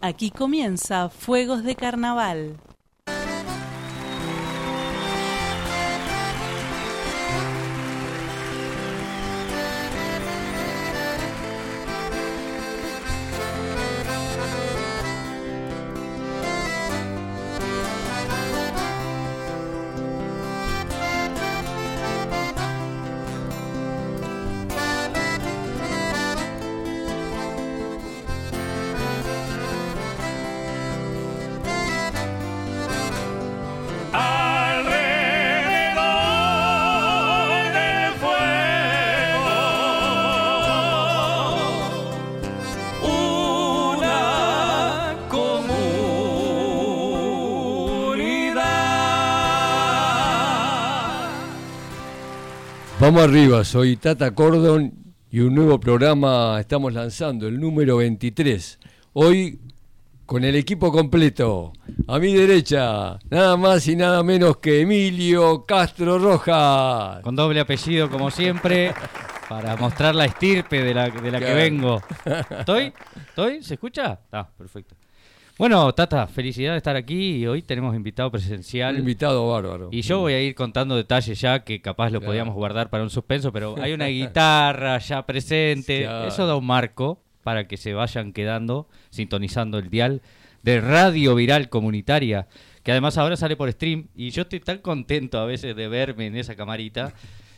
Aquí comienza Fuegos de Carnaval. Arriba, soy Tata Cordon y un nuevo programa estamos lanzando, el número 23. Hoy con el equipo completo. A mi derecha, nada más y nada menos que Emilio Castro Rojas. Con doble apellido, como siempre, para mostrar la estirpe de la, de la que vengo. ¿Estoy? ¿Estoy? ¿Se escucha? Ah, perfecto. Bueno, Tata, felicidad de estar aquí y hoy tenemos invitado Un presencial. invitado bárbaro. Y yo voy a ir contando detalles ya que capaz lo Claro. podíamos guardar para un suspenso, pero hay una guitarra ya presente. Claro. Eso da un marco para que se vayan quedando, sintonizando el dial de Radio Viral Comunitaria, que además ahora sale por stream. Y yo estoy tan contento a veces de verme en esa camarita.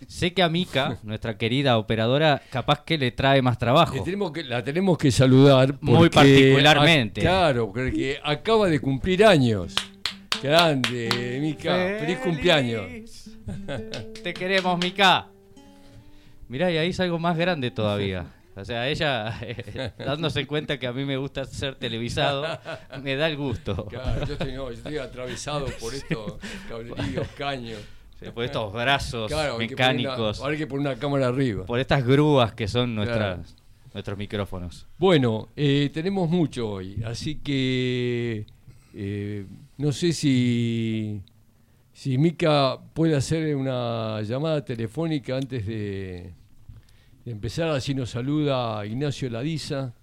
Sé que a Mica, nuestra querida operadora, capaz que le trae más trabajo. Le tenemos que, la tenemos que saludar. Muy particularmente. claro, porque acaba de cumplir años. Grande, Mica. Feliz cumpleaños. Te queremos, Mica. Mirá, y ahí es algo más grande todavía. O sea, ella, eh, dándose cuenta que a mí me gusta ser televisado, me da el gusto. Claro, yo estoy, no, yo estoy atravesado por estos cableríos, caños. Sí, Por estos brazos Claro, mecánicos, ahora hay que poner una cámara arriba. por estas grúas que son nuestras, Claro. nuestros micrófonos. Bueno, eh, tenemos mucho hoy, así que eh, no sé si, si Mica puede hacer una llamada telefónica antes de, de empezar, así nos saluda Ignacio Ladiza,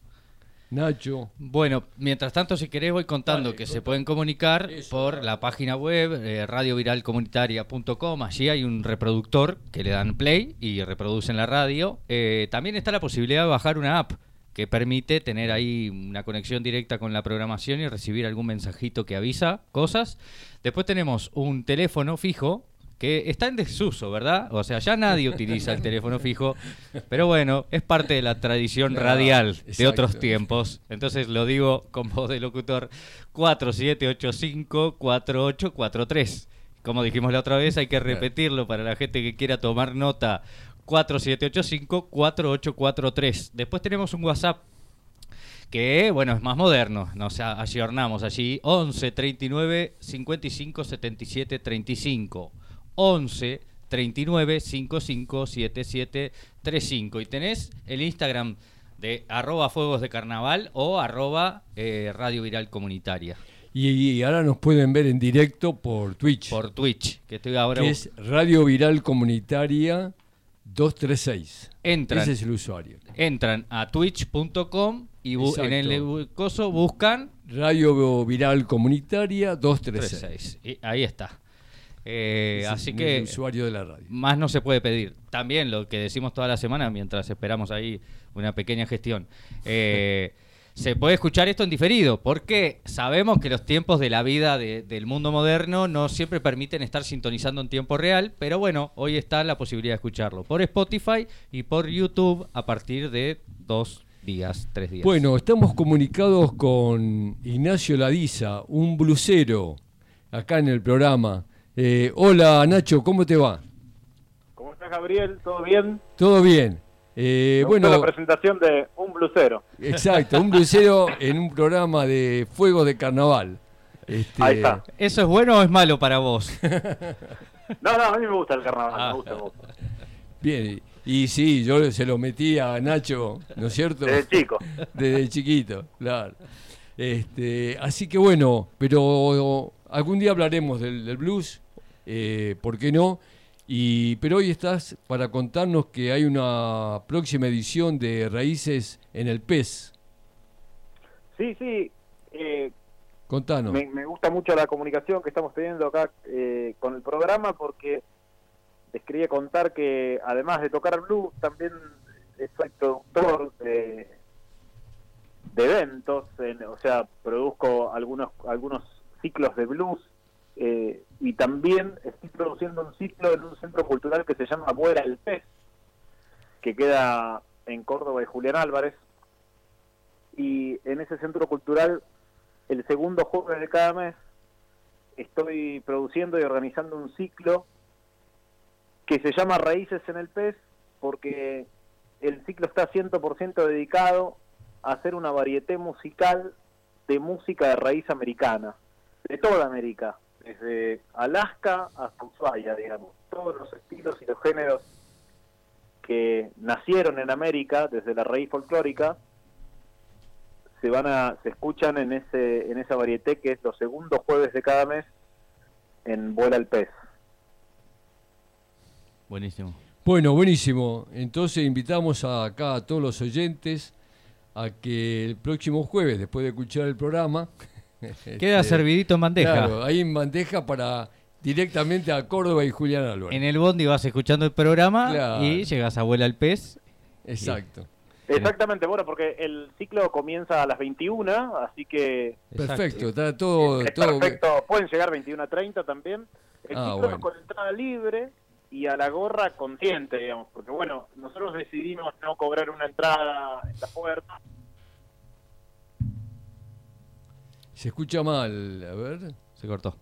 Nacho. Bueno, mientras tanto, si querés, voy contando Dale, que se pueden comunicar Eso, por la página web eh, radioviralcomunitaria.com. Allí hay un reproductor que le dan play y reproducen la radio. Eh, también está la posibilidad de bajar una app que permite tener ahí una conexión directa con la programación y recibir algún mensajito que avisa cosas. Después tenemos un teléfono fijo que está en desuso, ¿verdad? O sea, ya nadie utiliza el teléfono fijo, pero bueno, es parte de la tradición radial de otros tiempos. Entonces lo digo con voz de locutor 4785-4843. Como dijimos la otra vez, hay que repetirlo para la gente que quiera tomar nota. 4785-4843. Después tenemos un WhatsApp que, bueno, es más moderno. Nos ayornamos allí. 11 39 55 77 35. 11 39 55 77 35. Y tenés el Instagram de arroba fuegos de carnaval o arroba eh, radio viral comunitaria. Y, y ahora nos pueden ver en directo por Twitch, Por Twitch, que estoy ahora... que es Radio Viral Comunitaria 236. Entran. Ese es el usuario. Entran a twitch.com y en el coso buscan Radio Viral Comunitaria 236. 36. Y ahí está. Eh, es así que usuario de la radio. más no se puede pedir. También lo que decimos toda la semana mientras esperamos ahí una pequeña gestión. Eh, se puede escuchar esto en diferido porque sabemos que los tiempos de la vida de- del mundo moderno no siempre permiten estar sintonizando en tiempo real, pero bueno, hoy está la posibilidad de escucharlo por Spotify y por YouTube a partir de dos días, tres días. Bueno, estamos comunicados con Ignacio Ladiza, un blusero, acá en el programa. Eh, hola Nacho, ¿cómo te va? ¿Cómo estás, Gabriel? ¿Todo bien? ¿Todo bien? Eh, Me bueno, la presentación de un blusero. exacto, un blusero en un programa de fuegos de carnaval. Este, Ahí está. ¿Eso es bueno o es malo para vos? No, no, a mí me gusta el carnaval, Ah. me gusta, me gusta. Bien, y sí, yo se lo metí a Nacho, ¿no es cierto? Desde chico. Desde chiquito, claro. Este, así que bueno, pero algún día hablaremos del, del blues, eh, ¿por qué no? Y, pero hoy estás para contarnos que hay una próxima edición de Raíces en el PES. Sí, sí. Eh, Contanos. me, me gusta mucho la comunicación que estamos teniendo acá eh, con el programa porque les quería contar que además de tocar blues, también soy productor de, de eventos, en- o sea, produzco algunos algunos ciclos de blues eh, y también estoy produciendo un ciclo en un centro cultural que se llama Vuela el Pez, que queda en Córdoba y Julián Álvarez. Y en ese centro cultural, el segundo jueves de cada mes, estoy produciendo y organizando un ciclo que se llama Raíces en el Pez, porque el ciclo está 100% dedicado a hacer una varieté musical de música de raíz americana, de toda América, desde Alaska hasta Ushuaia, digamos, todos los estilos y los géneros que nacieron en América desde la raíz folclórica se van a se escuchan en ese en esa varieté que es los segundos jueves de cada mes en Vuela el Pez. Buenísimo. Bueno, buenísimo. Entonces invitamos a- acá a todos los oyentes a que el próximo jueves, después de escuchar el programa, Queda este, servidito en bandeja. Claro, ahí en bandeja para directamente a Córdoba y Julián Álvarez. En el bondi vas escuchando el programa Claro. y llegas a Vuela al Pez. Exacto. Exactamente, bueno, porque el ciclo comienza a las 21, así que Perfecto, está todo, es todo perfecto. Pueden llegar 21 a 30 también. El Ah, ciclo bueno. es con entrada libre y a la gorra consciente, digamos, porque bueno, nosotros decidimos no cobrar una entrada en la puerta. Se escucha mal, a ver. Se cortó.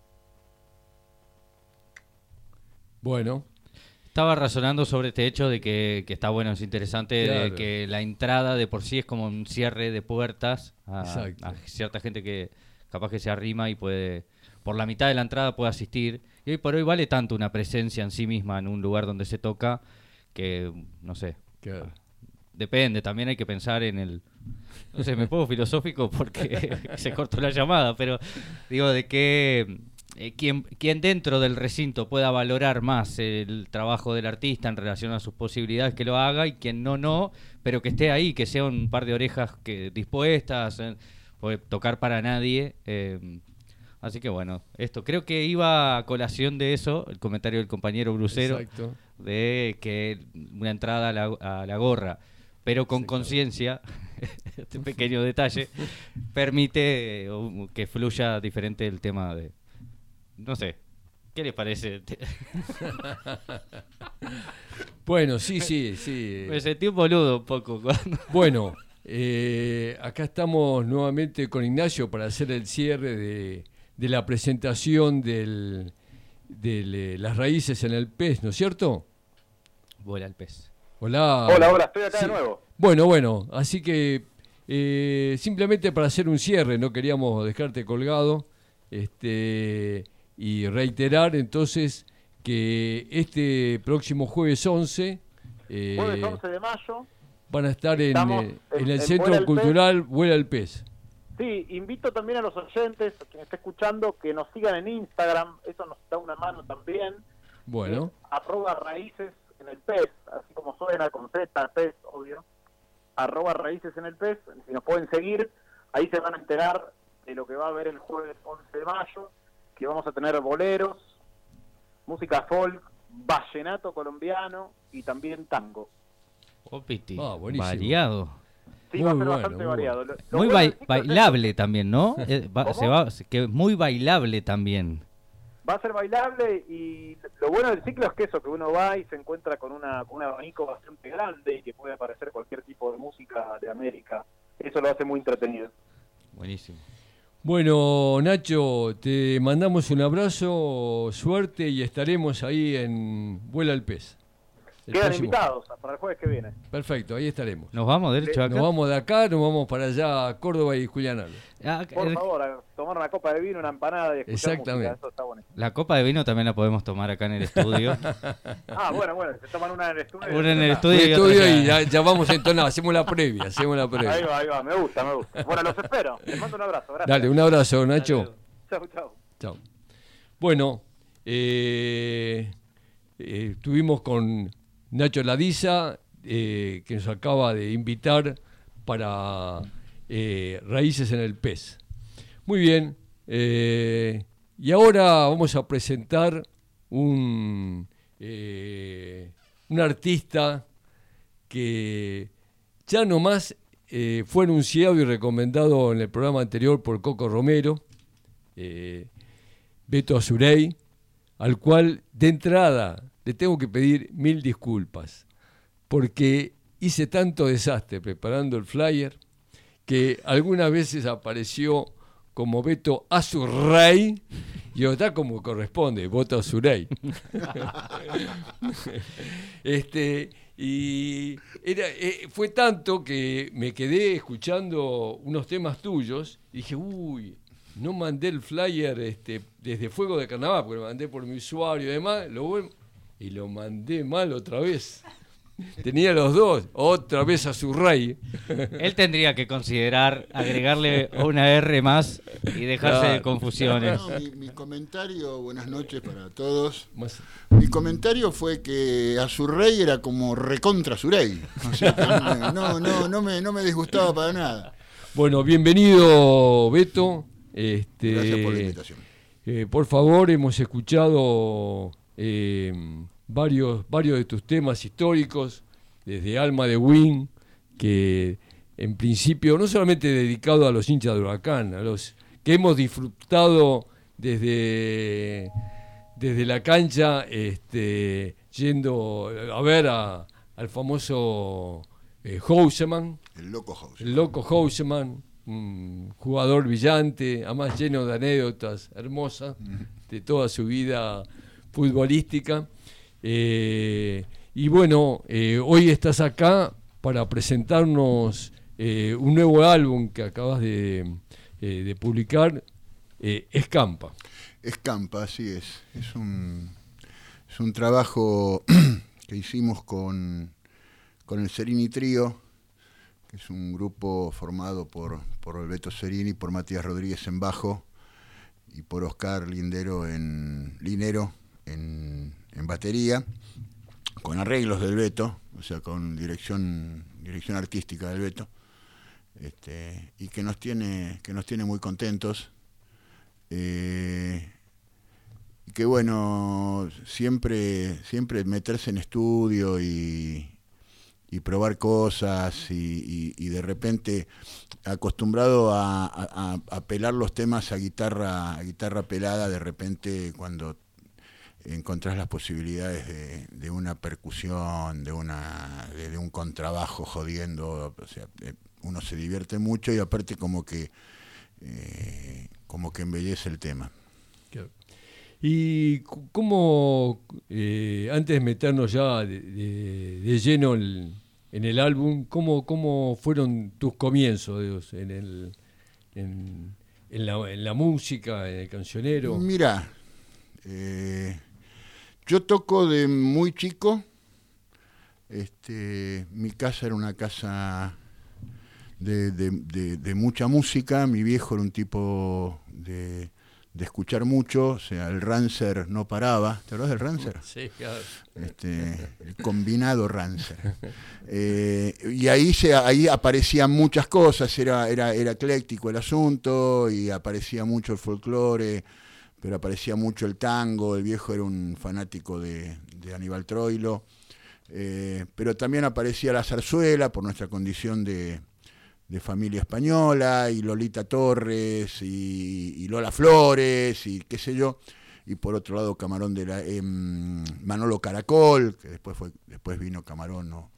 Bueno, Estaba razonando sobre este hecho de que, que está bueno, es interesante, de que la entrada de por sí es como un cierre de puertas a, a cierta gente que capaz que se arrima y puede, por la mitad de la entrada puede asistir. Y hoy por hoy vale tanto una presencia en sí misma en un lugar donde se toca que, no sé, claro. depende, también hay que pensar en el... No sé, me pongo filosófico porque se cortó la llamada, pero digo de que eh, quien, quien dentro del recinto pueda valorar más el trabajo del artista en relación a sus posibilidades que lo haga y quien no, no, pero que esté ahí, que sea un par de orejas que dispuestas, eh, porque tocar para nadie. eh, así que bueno, esto creo que iba a colación de eso, el comentario del compañero Brucero Exacto. de que una entrada a la, a la gorra, pero con conciencia, este pequeño detalle, permite um, que fluya diferente el tema de... No sé, ¿qué les parece? Bueno, sí, sí, sí. Me sentí un boludo un poco cuando... Bueno, eh, acá estamos nuevamente con Ignacio para hacer el cierre de, de la presentación del, del, eh, las raíces en el pez, ¿no es cierto? Vuela el pez. Hola. Hola, hola, estoy acá Sí. de nuevo. Bueno, bueno, así que eh, simplemente para hacer un cierre, no queríamos dejarte colgado este, y reiterar entonces que este próximo jueves 11 eh, Jueves 11 de mayo. van a estar en, eh, en- en el en Centro Vuela el Pez. Cultural Vuela el Pez. Sí, invito también a los oyentes, quien esté escuchando, que nos sigan en Instagram. Eso nos da una mano también. Bueno, Es arroba raíces en el pez, así como suena con Z, pez, obvio. Arroba raíces en el pez. Si nos pueden seguir, ahí se van a enterar de lo que va a haber el jueves 11 de mayo, que vamos a tener boleros, música folk, vallenato colombiano y también tango. Oh, Piti. Ah, buenísimo. Variado. Sí, Muy va a ser bueno, bastante muy variado. Lo- lo Muy bailable también, ¿no? Eh, va- se va, que muy bailable también. Va a ser bailable y lo bueno del ciclo es que eso, que uno va y se encuentra con, una, con un abanico bastante grande y que puede aparecer cualquier tipo de música de América. Eso lo hace muy entretenido. Buenísimo. bueno Nacho, te mandamos un abrazo, suerte y estaremos ahí en Vuela el Pez. El Quedan próximo- invitados para el jueves que viene. Perfecto, ahí estaremos. ¿Nos vamos derecho acá? Nos vamos de acá, nos vamos para allá a Córdoba y Julián Álvarez. Ah, Por el- favor, a tomar una copa de vino, una empanada y escuchar Exactamente. música. Eso está bueno. La copa de vino también la podemos tomar acá en el estudio. Ah, bueno, bueno, se toman una en el estudio. Una en el estudio. Y estudio y ya, ya vamos a entonar, hacemos la previa, hacemos la Ahí previa. va, ahí va, me gusta, me gusta. Bueno, los espero. Les mando un abrazo. Gracias. Dale, un abrazo, Nacho. Chau, chau. Chao. Bueno, eh, eh, estuvimos con Nacho Ladiza, eh, que nos acaba de invitar para eh, Raíces en el Pez. Muy bien. eh, y ahora vamos a presentar un, un artista que ya nomás fue anunciado y recomendado en el programa anterior por Coco Romero, Beto Azurey, al cual de entrada le tengo que pedir mil disculpas, porque hice tanto desastre preparando el flyer que algunas veces apareció como Beto Azurrey y otra como corresponde, Beto Azurey. este, y era, eh, fue tanto que me quedé escuchando unos temas tuyos y dije, uy, no mandé el flyer este, desde Fuego de Carnaval, porque lo mandé por mi usuario y demás, y lo mandé mal otra vez. Tenía los dos, otra vez a su rey. Él tendría que considerar agregarle una R más y dejarse de confusiones. No, mi, mi comentario, buenas noches para todos. Más- Mi comentario fue que Azurrey era como recontra Azurey. O sea, no, no, no, me, no me disgustaba para nada. Bueno, bienvenido Beto. Este, Gracias por la invitación. eh, por favor, hemos escuchado eh, varios, varios de tus temas históricos, desde Alma de Win, que en principio no solamente dedicado a los hinchas de Huracán, a los que hemos disfrutado desde, desde la cancha, este, yendo a ver a- al famoso eh, Houseman, El loco House. el loco Houseman, un jugador brillante, además lleno de anécdotas hermosas de toda su vida futbolística. Eh, y bueno, eh, hoy estás acá para presentarnos eh, un nuevo álbum que acabas de, publicar, Escampa. Escampa, así es. Es un, es un trabajo que hicimos con, con el Serini Trío, que es un grupo formado por, por Alberto Serini, por Matías Rodríguez en bajo y por Oscar Lindero en, Linero en, en batería, con arreglos del Beto, o sea, con dirección, dirección artística del Beto, este, y que nos tiene, que nos tiene muy contentos. Eh, que bueno, siempre, siempre meterse en estudio y, y probar cosas y de repente acostumbrado a, a- a pelar los temas a guitarra, a guitarra pelada, de repente cuando encontrás las posibilidades de, de una percusión, de una de, de un contrabajo jodiendo, o sea, eh, uno se divierte mucho y aparte como que eh, como que embellece el tema. Y cómo, eh, antes de meternos ya de, lleno en, en el álbum, ¿cómo, cómo fueron tus comienzos Dios, en, el, en, en la, en la música, en el cancionero? Mira, eh, yo toco de muy chico. Este, mi casa era una casa de, de- de- de mucha música. Mi viejo era un tipo de, de escuchar mucho. O sea, el Rancer no paraba. ¿Te acuerdas del Rancer? Sí, claro. este, el combinado Rancer. Eh, y ahí se, ahí aparecían muchas cosas, era, era, era ecléctico el asunto, y aparecía mucho el folclore, pero aparecía mucho el tango, el viejo era un fanático de, Aníbal Troilo, eh, pero también aparecía la zarzuela por nuestra condición de, de familia española, y Lolita Torres, y, Lola Flores, y qué sé yo y por otro lado Camarón de la em, Manolo Caracol, que después fue, después vino Camarón, ¿no?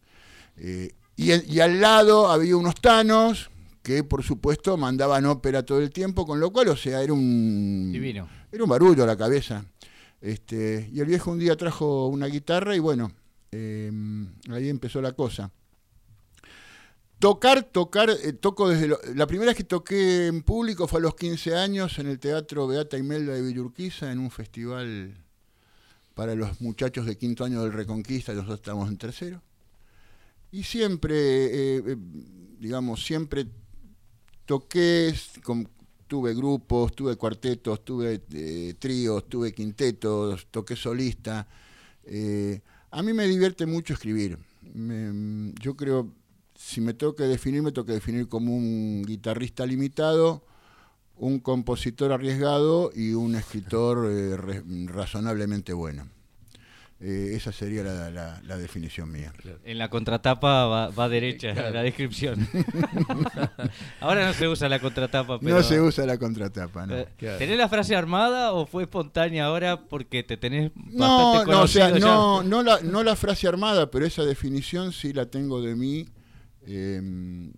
Eh, y, y al lado había unos tanos que por supuesto mandaban ópera todo el tiempo, con lo cual, o sea, era un Divino. era un barullo a la cabeza. Este, y el viejo un día trajo una guitarra y bueno, em, ahí empezó la cosa. Tocar, tocar, eh, toco desde... lo- la primera vez que toqué en público fue a los 15 años en el Teatro Beata Imelda de Villurquiza en un festival para los muchachos de quinto año del Reconquista, nosotros estábamos en tercero. Y siempre, eh, eh, digamos, siempre toqué, tuve grupos, tuve cuartetos, tuve eh, tríos, tuve quintetos, toqué solista. Eh, a mí me divierte mucho escribir. Yo creo, si me tengo que definir, me tengo que definir como un guitarrista limitado un compositor arriesgado y un escritor eh, razonablemente bueno. Eh, esa sería la, la- la definición mía. En la contratapa va, va derecha la descripción. Ahora no se usa la contratapa, pero... No se usa la contratapa, ¿no? Eh, Claro. ¿Tenés la frase armada o fue espontánea ahora porque te tenés No, bastante no, o sea, no, no, la, no la frase armada, pero esa definición sí la tengo de mí eh,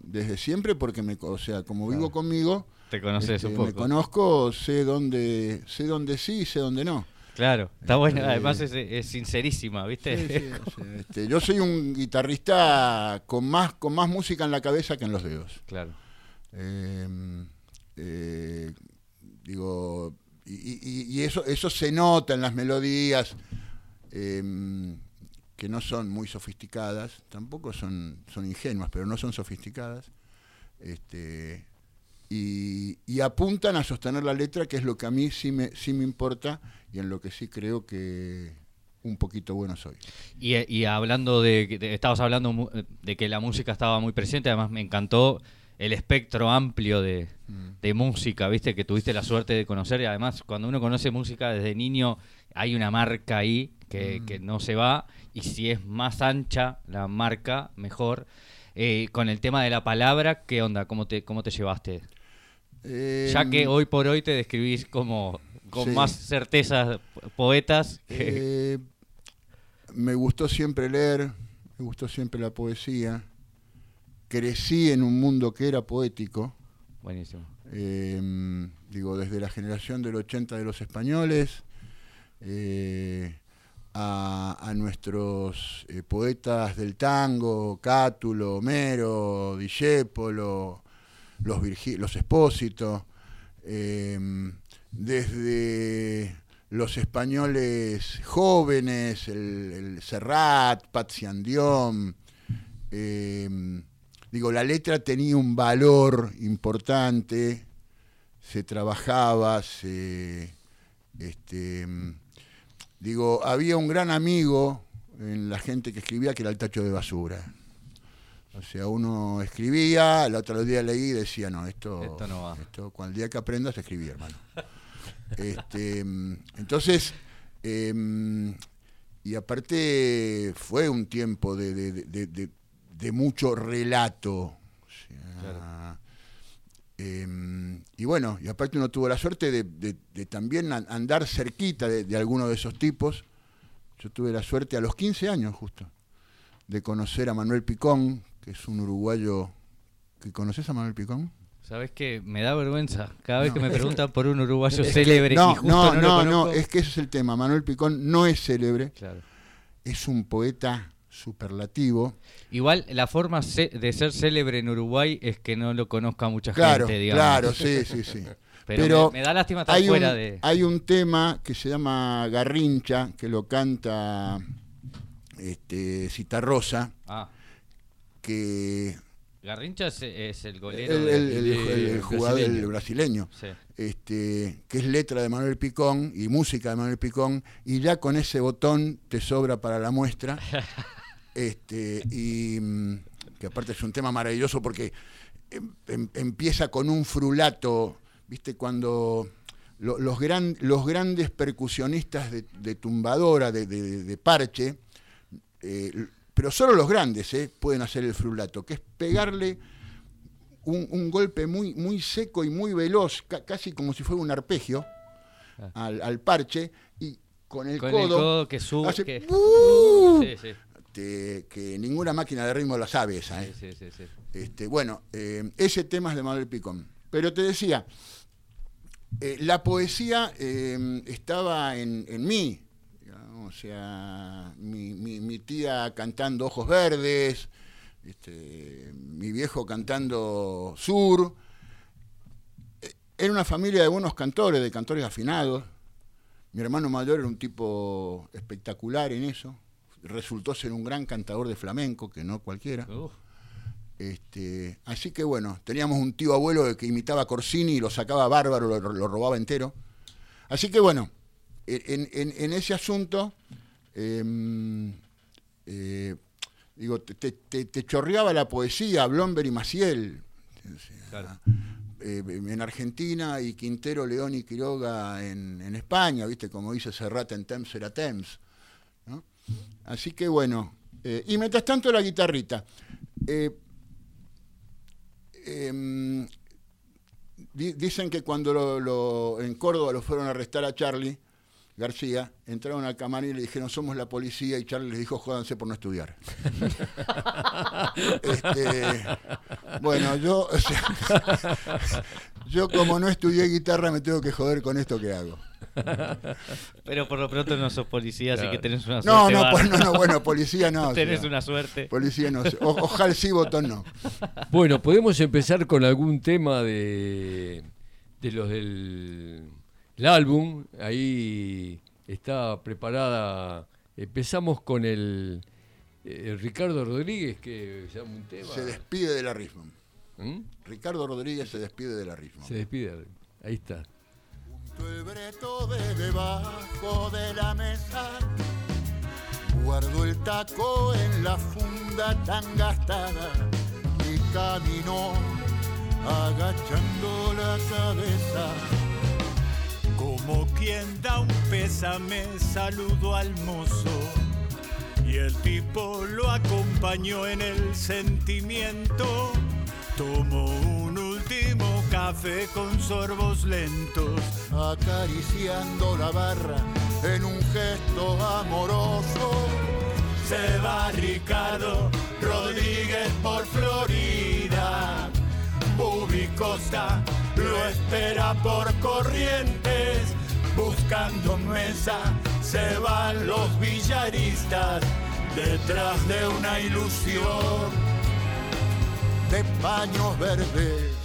desde siempre porque me, o sea, como vivo conmigo, Te conoces este, un me poco. conozco, sé dónde, sé dónde sí y sé dónde no. Claro, está bueno. Eh, Además es, es sincerísima, ¿viste? Sí, sí, este, yo soy un guitarrista con más, con más música en la cabeza que en los dedos. claro. Eh, eh, digo, y, y- y eso, eso se nota en las melodías eh, que no son muy sofisticadas, tampoco son, son ingenuas, pero no son sofisticadas. Este, y, y apuntan a sostener la letra, que es lo que a mí sí me, sí me importa y en lo que sí creo que un poquito bueno soy. Y, y hablando de, de- estabas hablando de que la música estaba muy presente, además me encantó el espectro amplio de, de música, viste, que tuviste la suerte de conocer. Y además, cuando uno conoce música desde niño, hay una marca ahí que, que no se va. Y si es más ancha la marca, mejor. Eh, con el tema de la palabra, ¿qué onda? ¿Cómo te, cómo te llevaste? Eh, Ya que hoy por hoy te describís como con Sí. más certeza poetas. que- Eh, me gustó siempre leer, me gustó siempre la poesía. Crecí en un mundo que era poético. Buenísimo. eh, digo, desde la generación del 80 de los españoles a, a nuestros poetas del tango, Cátulo, Homero, Discépolo, los, Virgi- los Expósitos, eh, desde los españoles jóvenes, el, el Serrat, Patziandión, eh, digo, la letra tenía un valor importante, se trabajaba, se, este, digo, había un gran amigo en la gente que escribía que era el tacho de basura. O sea, uno escribía, el otro día leí y decía, no, esto, Esto no va. esto cuando el día que aprendas a escribir, hermano. Este, entonces, em, y aparte fue un tiempo de, de- de- de- de mucho relato. o sea, em, y bueno, y aparte uno tuvo la suerte de, también an- andar cerquita de, de alguno de esos tipos. Yo tuve la suerte a los 15 años justo de conocer a Manuel Picón, que es un uruguayo. ¿Que ¿Conoces a Manuel Picón? ¿Sabes qué? Me da vergüenza. Cada vez No. que me preguntan por un uruguayo célebre No, y justo no, no, no, lo no, es que ese es el tema. Manuel Picón no es célebre, Claro. es un poeta superlativo. Igual la forma de ser célebre en Uruguay es que no lo conozca mucha Claro, gente, digamos. claro, sí, sí, sí. Pero, me, me da lástima estar hay fuera un, de... Hay un tema que se llama Garrincha, que lo canta este, Citarrosa, Ah, que Garrincha es, es el golero el, jugador brasileño. el brasileño, Sí. este, que es letra de Manuel Picón y música de Manuel Picón, y ya con ese botón te sobra para la muestra. este, y mm, que aparte es un tema maravilloso porque em- em- empieza con un frulato, ¿viste? Cuando lo- los, gran- los grandes percusionistas de, de tumbadora, de, de- de parche, eh, pero solo los grandes eh, pueden hacer el frulato, que es pegarle un, un golpe muy, muy seco y muy veloz, ca- casi como si fuera un arpegio, Ah. al, al parche, y con el Con codo, el codo que sube... hace que- ¡uh! Sí, sí. te- que ninguna máquina de ritmo la sabe esa. ¿eh? Sí, sí, sí, sí. Este, bueno, eh, ese tema es de Manuel Picón. Pero te decía, eh, la poesía eh, estaba en, en mí. O sea, mi, mi- mi tía cantando Ojos Verdes, este, mi viejo cantando Sur. Era una familia de buenos cantores, de cantores afinados. Mi hermano mayor era un tipo espectacular en eso. Resultó ser un gran cantador de flamenco, que no cualquiera. Uf, Este, así que bueno, teníamos un tío abuelo que imitaba a Corsini y lo sacaba bárbaro, lo, lo robaba entero. Así que bueno, en, en- en ese asunto, em, eh, digo, te, te- te- te chorreaba la poesía, Blomberg y Maciel. Claro. eh, en Argentina y Quintero, León y Quiroga en, en España, ¿viste? Como dice Serrat en Temps era Temps. ¿no? Así que bueno, eh, y mientras tanto la guitarrita. Em, di- dicen que cuando lo- lo- en Córdoba lo fueron a arrestar a Charlie García, entraron al camarín y le dijeron somos la policía y Charlie les dijo jódanse por no estudiar. Este, bueno, yo, o sea, yo como no estudié guitarra me tengo que joder con esto que hago. Pero por lo pronto no sos policía, así que tenés una No, suerte. no, bárbara. pues, no, no, bueno, policía no. o tenés sea, una suerte. Policía no. o- ojalá sí, botón no. Bueno, podemos empezar con algún tema de, de los del el álbum. Ahí está preparada. Empezamos con el, el Ricardo Rodríguez, que se llama un tema. Se despide de la Risma. ¿Mm? Ricardo Rodríguez se despide de la Risma. Se despide. Ahí está. El breto de debajo de la mesa, guardo el taco en la funda tan gastada y camino agachando la cabeza. Como quien da un pésame, saludo al mozo. Y el tipo lo acompañó en el sentimiento. Tomó un último café con sorbos lentos. acariciando la barra en un gesto amoroso. Se va Ricardo Rodríguez por Florida. Bubi Costa lo espera por corrientes. Buscando mesa se van los billaristas detrás de una ilusión. de paños verdes.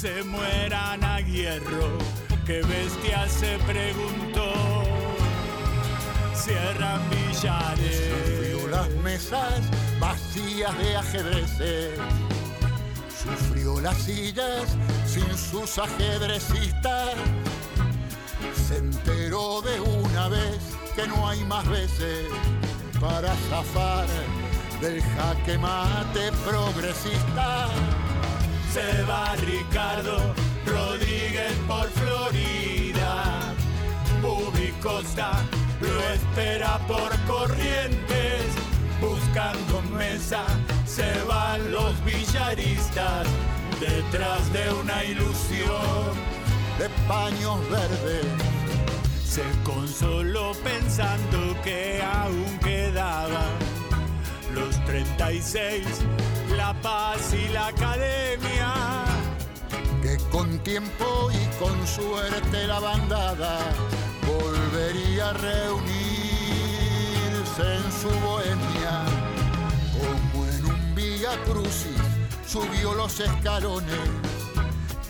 Se mueran a hierro. ¿Qué bestia se preguntó? Cierran billares. Sufrió las mesas vacías de ajedrezes. Sufrió las sillas sin sus ajedrecistas. Se enteró de una vez que no hay más veces para zafar del jaque mate progresista. Se va Ricardo Rodríguez por Florida. Bubi Costa lo espera por corrientes. Buscando mesa se van los billaristas detrás de una ilusión. de paños verdes. Se consoló pensando que aún quedaban los 36, La Paz y la Academia. que con tiempo y con suerte la bandada volvería a reunirse en su bohemia. Como en un vía crucis subió los escalones,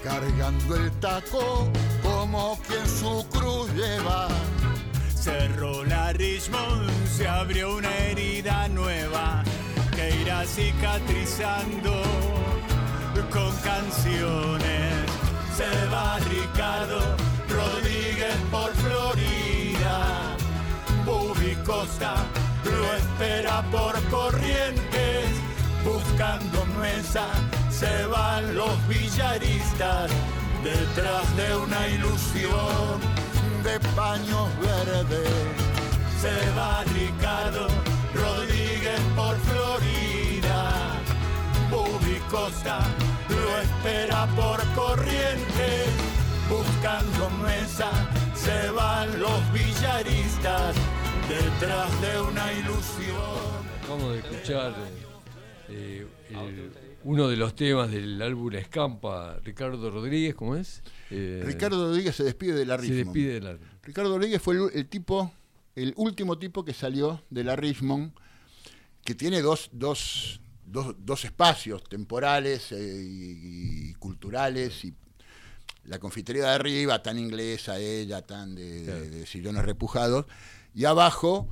cargando el taco como quien su cruz lleva. Cerró la Richmond, se abrió una herida nueva que irá cicatrizando con canciones. Se va Ricardo Rodríguez por Florida. Bubi Costa lo espera por corrientes. Buscando mesa se van los billaristas detrás de una ilusión de paños verdes. se va Ricardo Costa lo espera por corrientes. Buscando mesa se van los billaristas detrás de una ilusión. Acabamos de escuchar eh, el- uno de los temas del álbum Escampa, Ricardo Rodríguez, ¿cómo es? Eh, Ricardo Rodríguez se despide de la se Richmond. despide del álbum. Ricardo Rodríguez fue el, el tipo, el último tipo que salió de la Richmond, que tiene dos, dos, dos, dos espacios temporales eh, y, y culturales y la confitería de arriba, tan inglesa ella, tan de, Claro. de- de sillones repujados, y abajo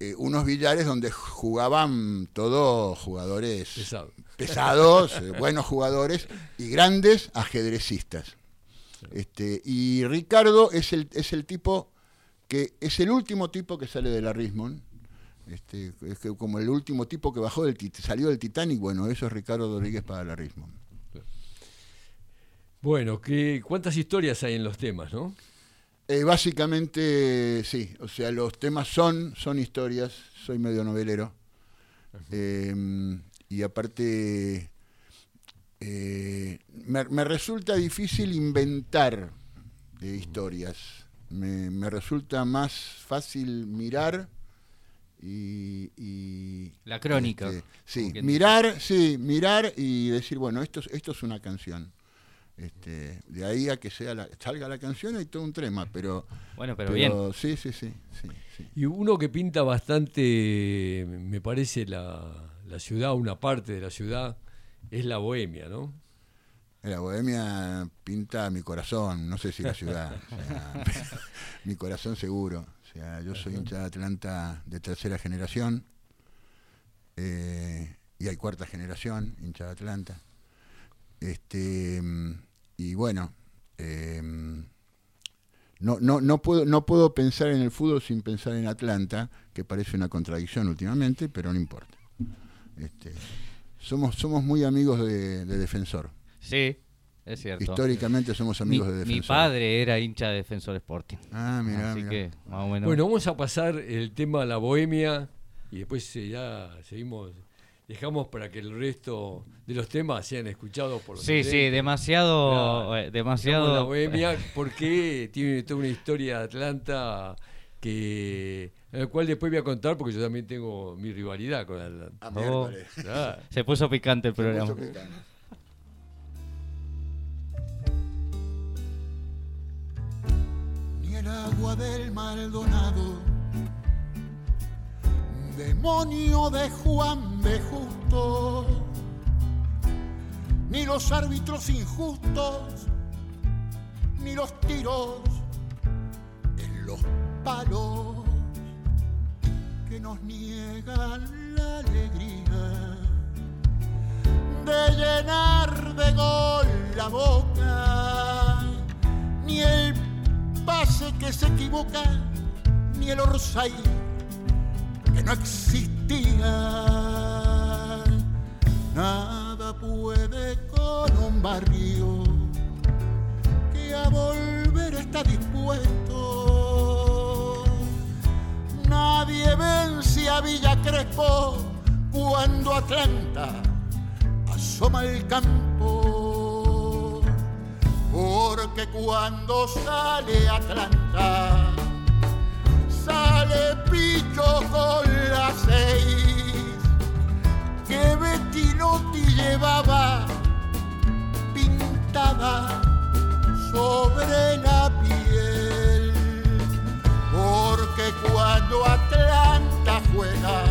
eh, unos billares donde jugaban todos jugadores Pesado. pesados, eh, buenos jugadores y grandes ajedrecistas. Este, y Ricardo es el, es el tipo que es el último tipo que sale de la Richmond. Este, es que como el último tipo que bajó del salió del Titanic, bueno, eso es Ricardo Rodríguez para la Richmond. Bueno, ¿qué, ¿cuántas historias hay en los temas, no? Eh, básicamente, sí, o sea, los temas son, son historias, soy medio novelero. Eh, y aparte, eh, me, me resulta difícil inventar historias. Me, me resulta más fácil mirar y... y, La crónica, este, sí, mirar, sí, mirar y decir, bueno, esto, es- esto es una canción. Este, de ahí a que sea la, salga la canción hay todo un trema, pero... Bueno, pero, bien. Sí, sí, sí, sí, sí. Y uno que pinta bastante, me parece, la, la ciudad, una parte de la ciudad, es la bohemia, ¿no? La bohemia pinta mi corazón, no sé si la ciudad. o sea, mi corazón seguro. Sea, yo soy hincha de Atlanta de tercera generación eh, y hay cuarta generación hincha de Atlanta. Este mm, y bueno, eh, no, no, no puedo no puedo pensar en el fútbol sin pensar en Atlanta, que parece una contradicción últimamente, pero no importa. Este, somos somos muy amigos de, de Defensor. Sí, es cierto. Históricamente somos Mi, amigos de mi Defensor. padre era hincha de Defensor Sporting. Ah, mira, Así que, más o menos. Bueno, vamos a pasar el tema la bohemia y después eh, ya seguimos, dejamos para que el resto de los temas sean escuchados por los sí, sí, demasiado. Eh, demasiado. la bohemia porque tiene toda una historia de Atlanta que en la cual después voy a contar porque yo también tengo mi rivalidad con Atlanta. Ah, Oh. Se puso picante el Se puso programa. Agua del Maldonado. Demonio de Juan de Justo, ni los árbitros injustos, ni los tiros en los palos que nos niegan la alegría de llenar de gol la boca, ni el pase que se equivoca, ni el orsay que no existía. Nada puede con un barrio que a volver está dispuesto. Nadie vence a Villa Crespo cuando Atlanta asoma el campo. Porque cuando sale Atlanta, sale Picho con las seis que Bettinotti llevaba pintada sobre la piel. Porque cuando Atlanta juega,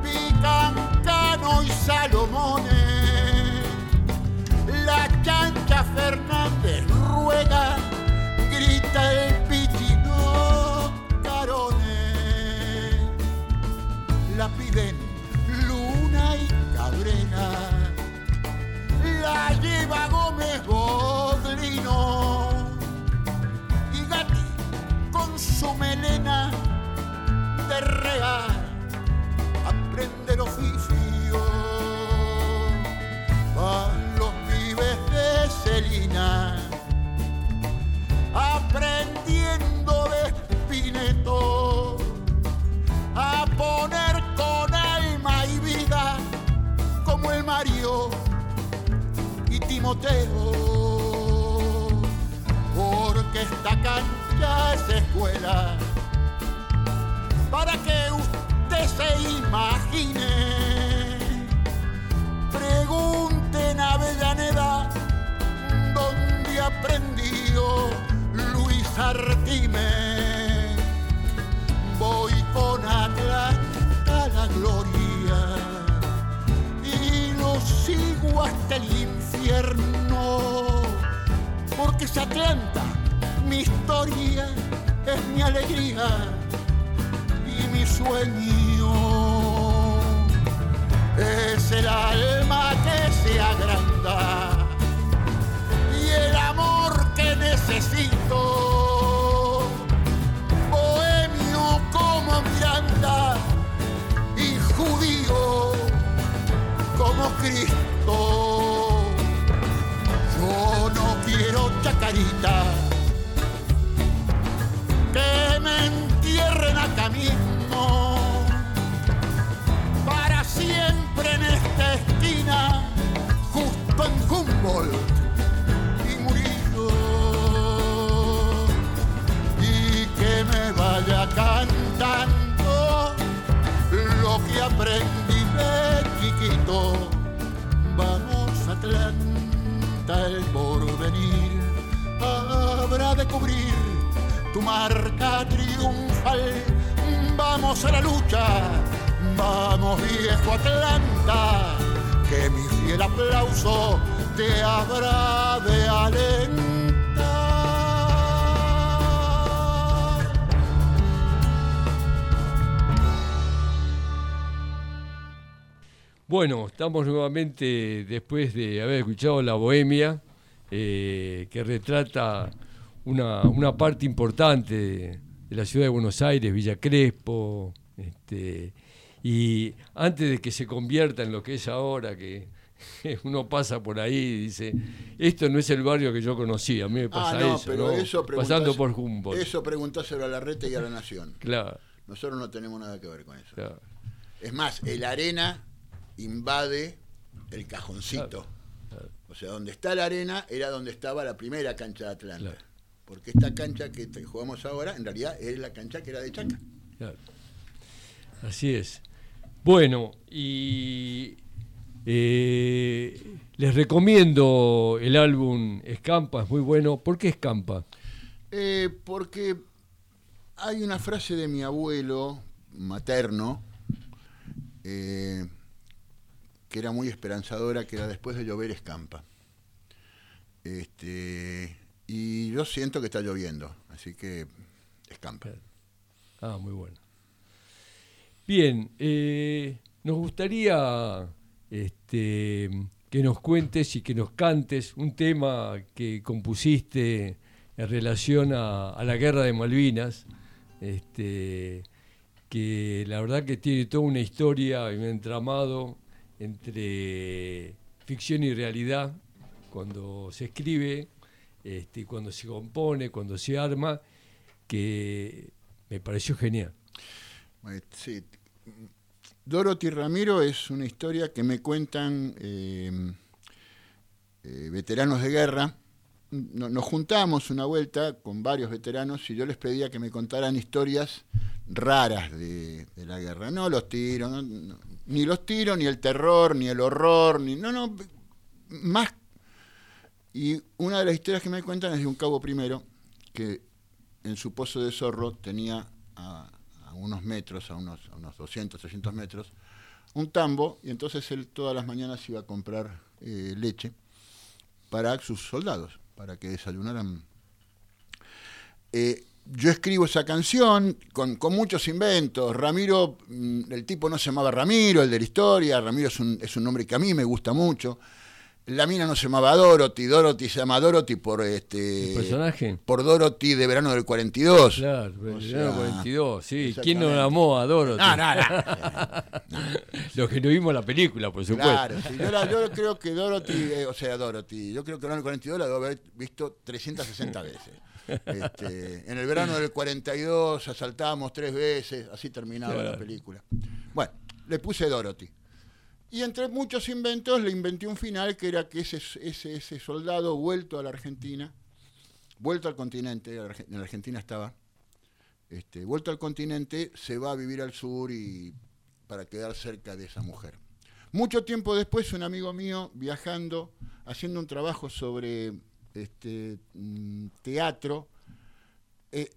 pican Cano y Salomones. Chancha Fernández ruega, grita el pichino Carones. La piden Luna y Cabrera, la lleva Gómez Bodlino y Gatti con su melena de real aprende el oficio. Celina aprendiendo de Spineto a poner con alma y vida como el Mario y Timoteo. Porque esta cancha es escuela para que usted se imagine. Pregunten a Avellaneda aprendió Luis Artime. Voy con Atlanta a la gloria y lo sigo hasta el infierno. Porque es Atlanta, mi historia es mi alegría y mi sueño. Es el alma que se agranda necesito. Bohemio como Miranda y judío como Cristo. Yo no quiero chacarita que me entierren acá mismo para siempre en esta esquina justo en Humboldt vaya cantando lo que aprendí de chiquito vamos Atlanta el porvenir habrá de cubrir tu marca triunfal. Vamos a la lucha, vamos viejo Atlanta, que mi fiel aplauso te habrá de alentar. Bueno, estamos nuevamente después de haber escuchado La Bohemia, eh, que retrata una, una parte importante de, la ciudad de Buenos Aires, Villa Crespo, este, y antes de que se convierta en lo que es ahora, que uno pasa por ahí y dice, esto no es el barrio que yo conocí, a mí me pasa Ah, no, eso, pero ¿no? eso pasando por Humboldt. Eso preguntáselo a la Rete y a la Nación. Claro, Nosotros no tenemos nada que ver con eso. claro. Es más, el arena invade el cajoncito. O sea, donde está la arena era donde estaba la primera cancha de Atlanta. Claro. Porque esta cancha que jugamos ahora, en realidad es la cancha que era de Chaca. Claro. Así es. Bueno, y eh, les recomiendo el álbum Escampa, es muy bueno. ¿Por qué Escampa? Eh, porque hay una frase de mi abuelo materno eh, que era muy esperanzadora, que era después de llover escampa. Este, y yo siento que está lloviendo, así que escampa. Ah, muy bueno. Bien, eh, nos gustaría este, que nos cuentes y que nos cantes un tema que compusiste en relación a, a la guerra de Malvinas, este, que la verdad que tiene toda una historia y un entramado entre ficción y realidad cuando se escribe, este, cuando se compone, cuando se arma, que me pareció genial. Eh, Sí. Dorothy Ramiro es una historia que me cuentan eh, eh, veteranos de guerra. No- Nos juntamos una vuelta con varios veteranos y yo les pedía que me contaran historias raras de, de la guerra. No los tiros, no- ni los tiros, ni el terror, ni el horror, ni. No, no. Más. Y una de las historias que me cuentan es de un cabo primero que en su pozo de zorro tenía a, unos metros, a unos, a unos 200, 300 metros, un tambo, y entonces él todas las mañanas iba a comprar eh, leche para sus soldados, para que desayunaran. Eh, yo escribo esa canción con, con muchos inventos. Ramiro, mm, el tipo no se llamaba Ramiro, el de la historia. Ramiro es un, es un nombre que a mí me gusta mucho. La mina no se llamaba Dorothy, Dorothy se llama Dorothy por este ¿El personaje? por Dorothy de verano del 42. Claro, O el sea, 42, sí. ¿Quién no amó a Dorothy? No, no, no. Los que no vimos la película, por supuesto. Claro, sí, yo, la- yo creo que Dorothy, eh, o sea, Dorothy, yo creo que el verano del 42 la debo haber visto 360 veces. Este, en el verano del 42 asaltábamos tres veces, así terminaba la película. Bueno, le puse Dorothy. Y entre muchos inventos le inventé un final que era que ese, ese, ese soldado vuelto a la Argentina, vuelto al continente, en la Argentina estaba, este, vuelto al continente, se va a vivir al sur y para quedar cerca de esa mujer. Mucho tiempo después, un amigo mío, viajando, haciendo un trabajo sobre este, mm, teatro, eh,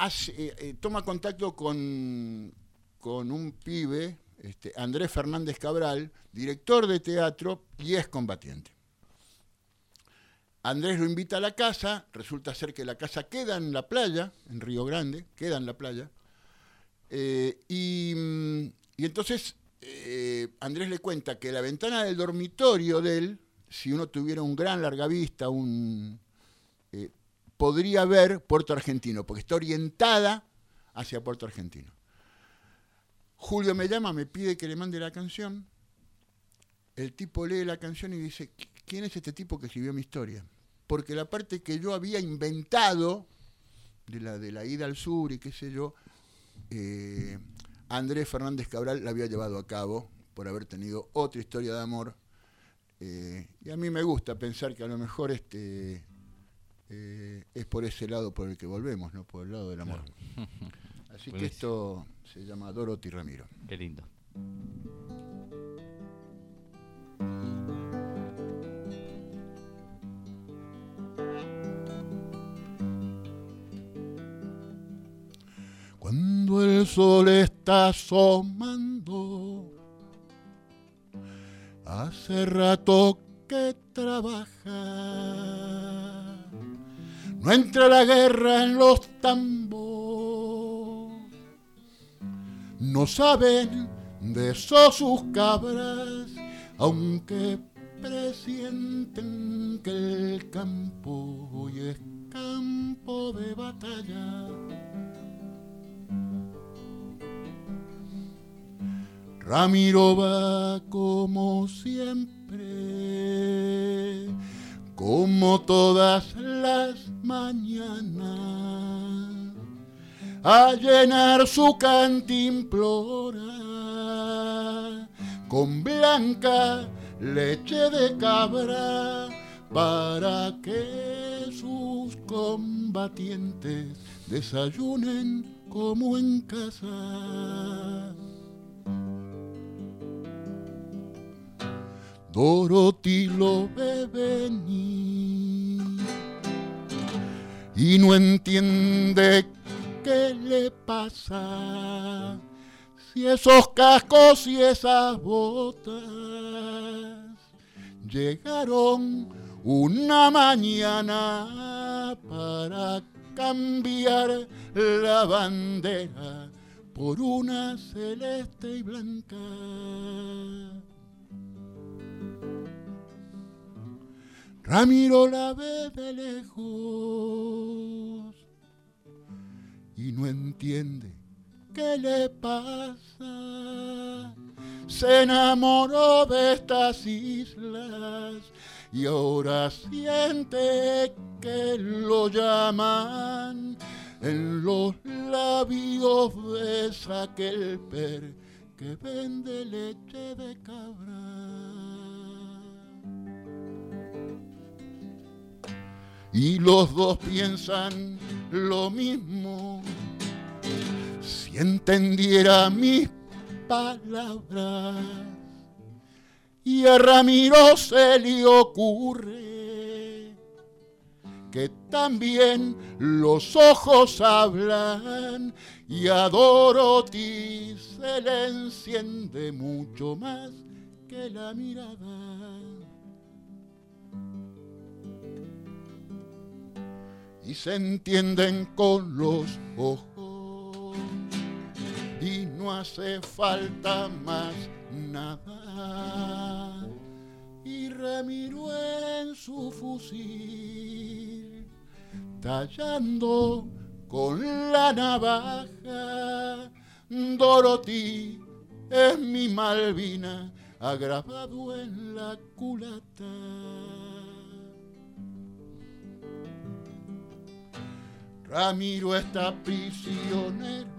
eh, eh, toma contacto con, con un pibe, este, Andrés Fernández Cabral, director de teatro y es combatiente. Andrés lo invita a la casa, resulta ser que la casa queda en la playa, en Río Grande, queda en la playa, y, mm, y entonces Andrés le cuenta que la ventana del dormitorio de él, si uno tuviera un gran largavista, un, eh, podría ver Puerto Argentino, porque está orientada hacia Puerto Argentino. Julio me llama, me pide que le mande la canción. El tipo lee la canción y dice, "¿Qui- ¿quién es este tipo que escribió mi historia? Porque la parte que yo había inventado, de la, de la ida al sur y qué sé yo, eh, Andrés Fernández Cabral la había llevado a cabo por haber tenido otra historia de amor. Eh, y a mí me gusta pensar que a lo mejor este eh, es por ese lado por el que volvemos, ¿no? Por el lado del amor. Así que esto se llama Dorothy Ramiro. Qué lindo. Cuando el sol está asomando, hace rato que trabaja. No entra la guerra en los tambos, no saben de eso sus cabras, aunque presienten que el campo hoy es campo de batalla. Ramiro va como siempre, como todas las mañanas, a llenar su cantimplora con blanca leche de cabra para que sus combatientes desayunen como en casa. Dorothy lo ve venir y no entiende qué le pasa. Si esos cascos y esas botas llegaron una mañana para cambiar la bandera por una celeste y blanca. Ramiro la ve de lejos y no entiende qué le pasa. Se enamoró de estas islas y ahora siente que lo llaman en los labios de aquel per que vende leche de cabra. Y los dos piensan lo mismo. Si entendiera mis palabras y a Ramiro se le ocurre que también los ojos hablan y a Dorothy se le enciende mucho más que la mirada. Y se entienden con los ojos y no hace falta más nada. Y Ramiro en su fusil, tallando con la navaja, Dorothy es mi Malvina, agravado en la culata. Ramiro está prisionero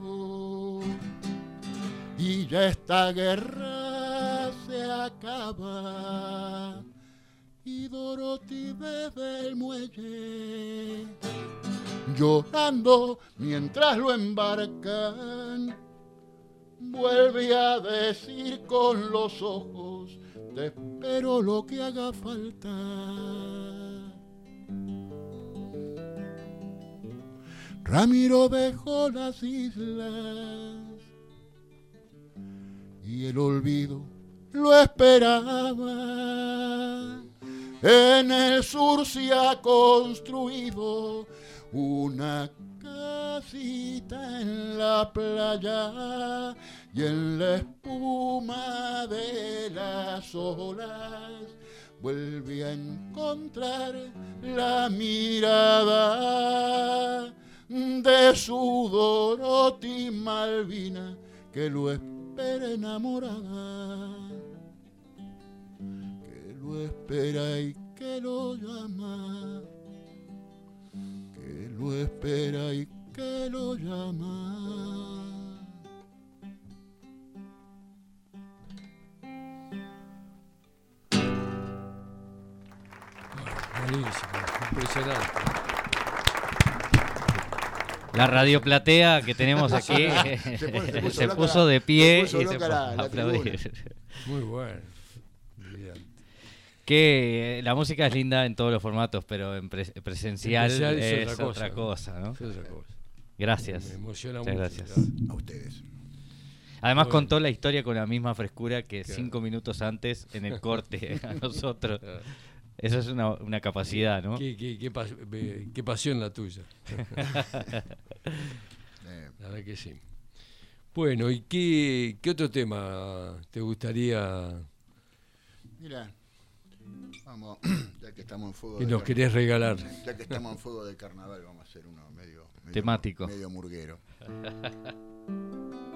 y ya esta guerra se acaba. Y Dorothy desde el muelle llorando mientras lo embarcan. Vuelve a decir con los ojos, te espero lo que haga falta. Ramiro dejó las islas y el olvido lo esperaba. En el sur se ha construido una casita en la playa y en la espuma de las olas vuelve a encontrar la mirada de su Dorothy Malvina que lo espera enamorada, que lo espera y que lo llama, que lo espera y que lo llama. La radio platea que tenemos aquí Se puso se loca puso la- de pie puso y se puso la- a la aplaudir. Muy bueno. Brillante. Que eh, la música es linda en todos los formatos, pero en pre- presencial, es, otra cosa, ¿no? Es otra cosa. Gracias. Me emociona Muchas mucho. gracias. A ustedes. Además Bueno. contó la historia con la misma frescura que Claro. cinco minutos antes en el corte a nosotros. Claro. Eso es una, una capacidad, ¿no? Qué, qué- qué pas- qué pasión la tuya. Eh, La verdad que sí. Bueno, ¿y qué, qué otro tema te gustaría mira, vamos, ya que estamos en fuego que de nos querés regalar? Ya que estamos en fuego de carnaval, vamos a hacer uno medio, medio Temático. medio murguero.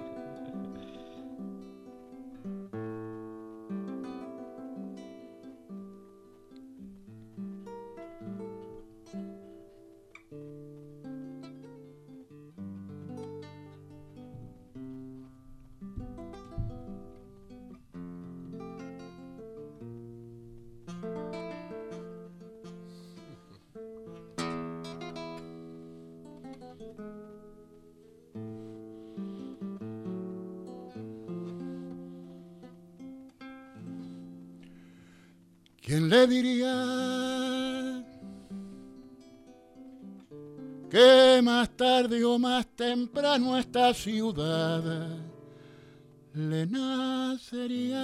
temprano esta ciudad. Le nacerían.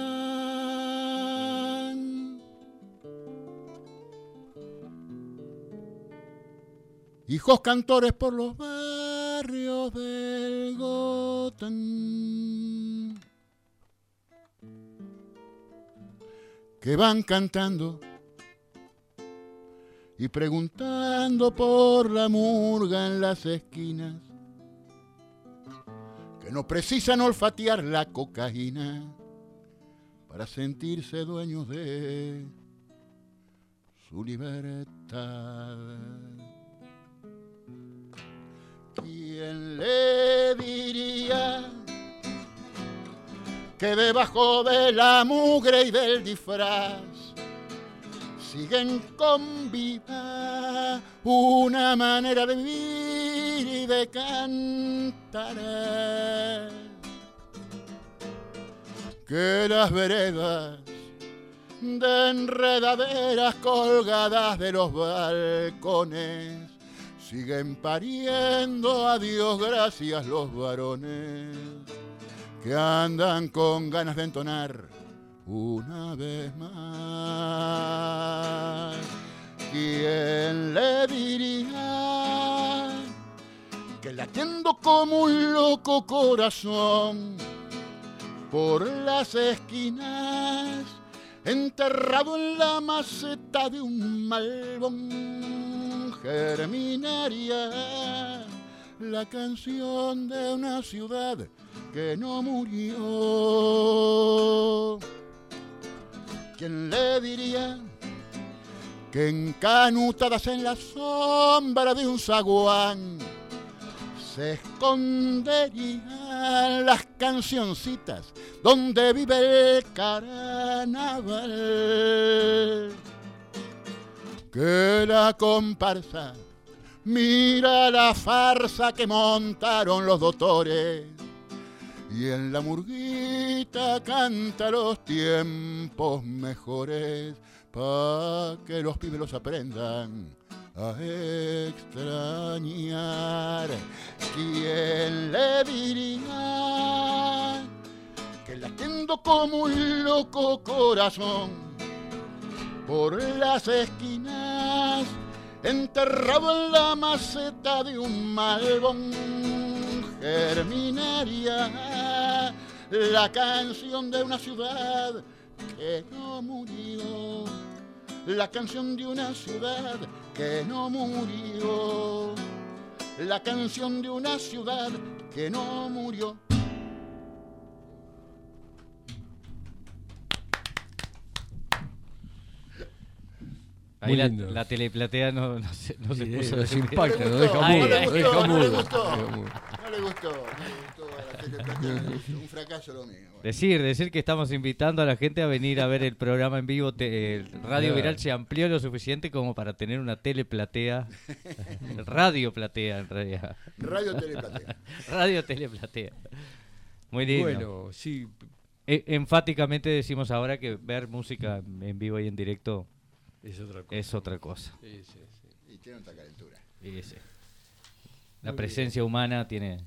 Hijos cantores por los barrios del Gotham? que van cantando y preguntando por la murga en las esquinas, que no precisan olfatear la cocaína para sentirse dueños de su libertad. ¿Quién le diría? que debajo de la mugre y del disfraz siguen con vida una manera de vivir y de cantar. Que las veredas de enredaderas colgadas de los balcones siguen pariendo a Dios gracias los varones que andan con ganas de entonar una vez más. ¿Quién le diría que latiendo como un loco corazón por las esquinas, enterrado en la maceta de un malbón, germinaría la canción de una ciudad que no murió. ¿Quién le diría que encanutadas en la sombra de un zaguán se esconderían las cancioncitas donde vive el carnaval? Que la comparsa Mira la farsa que montaron los doctores. Y en la murguita canta los tiempos mejores pa' que los pibes los aprendan a extrañar. ¿Quién le diría que latiendo como un loco corazón por las esquinas, enterrado en la maceta de un malbón, germinaría la canción de una ciudad que no murió, la canción de una ciudad que no murió, la canción de una ciudad que no murió. Ahí Muy la, lindo. la teleplatea no, no se, no se Sí, puso impacta, No deja mudo, no le gustó, deja no le gustó. No le gustó, no le gustó a la teleplatea, un fracaso lo mío. Bueno. Decir, decir que estamos invitando a la gente a venir a ver el programa en vivo. te- el Radio Claro. Viral se amplió lo suficiente como para tener una teleplatea. Radio platea, en realidad. Radio Teleplatea. Radio teleplatea. Muy lindo. Bueno, sí, E- enfáticamente decimos ahora que ver música en vivo y en directo es otra cosa. es otra cosa. Sí, sí, sí. Y tiene otra calentura. Sí, sí. La Muy presencia humana tiene,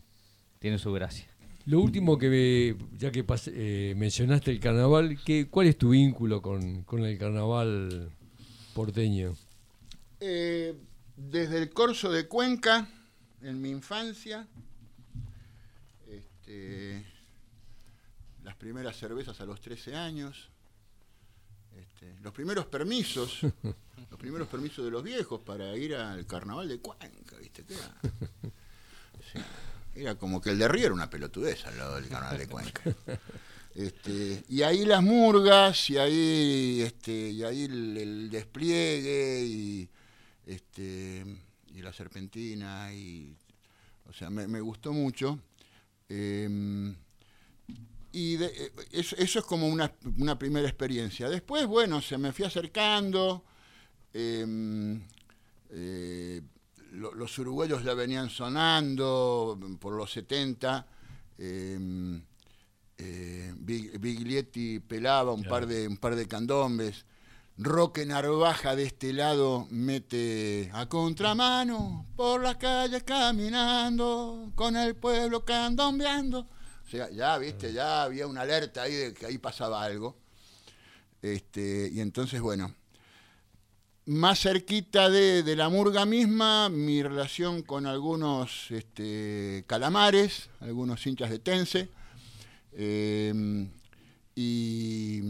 tiene su gracia. Lo último que me- ya que pas- eh, mencionaste el carnaval, ¿qué, ¿cuál es tu vínculo con, con el carnaval porteño? Eh, desde el corso de Cuenca, en mi infancia, este, las primeras cervezas a los 13 años, este, los primeros permisos, los primeros permisos de los viejos para ir al carnaval de Cuenca, ¿viste? Que era, sí, era como que el de Río era una pelotudez al lado del carnaval de Cuenca. Este, y ahí las murgas, y ahí, este, y ahí el, el despliegue, y, este, y la serpentina, y, o sea, me, me gustó mucho. Em, y de- eh, eso, eso es como una, una primera experiencia. Después, bueno, se me fui acercando. em, eh, lo- los uruguayos ya venían sonando por los 70. em, eh, Big- Biglietti pelaba un, par de, un par de candombes. Roque Narvaja de este lado mete a contramano por las calles caminando, con el pueblo candombeando. O sea, ya, viste, ya había una alerta ahí de que ahí pasaba algo. Este, y entonces, bueno, más cerquita de, de la murga misma, mi relación con algunos este, calamares, algunos hinchas de Tense, eh, y,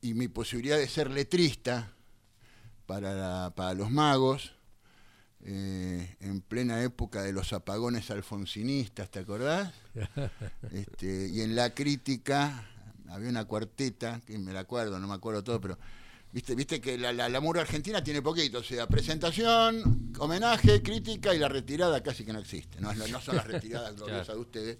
y mi posibilidad de ser letrista para, la- para los magos, eh, en plena época de los apagones alfonsinistas, ¿te acordás? Este, y en la crítica había una cuarteta, que me la acuerdo, no me acuerdo todo, pero viste, viste que la, la, la murga argentina tiene poquito, o sea, presentación, homenaje, crítica y la retirada casi que no existe, no, no, no son las retiradas gloriosas de ustedes.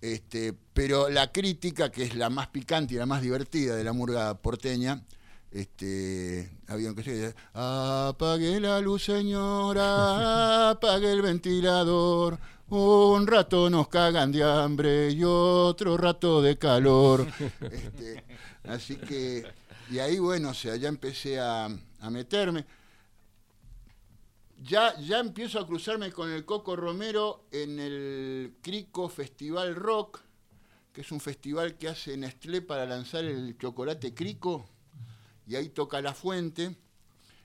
Este, pero la crítica, que es la más picante y la más divertida de la murga porteña, este, había un que se decía, apague la luz señora, apague el ventilador, un rato nos cagan de hambre y otro rato de calor. Este, así que, y ahí bueno, o sea, ya empecé a, a meterme. Ya, ya empiezo a cruzarme con el Coco Romero en el Crico Festival Rock, que es un festival que hace Nestlé para lanzar el chocolate Crico, y ahí toca La Fuente,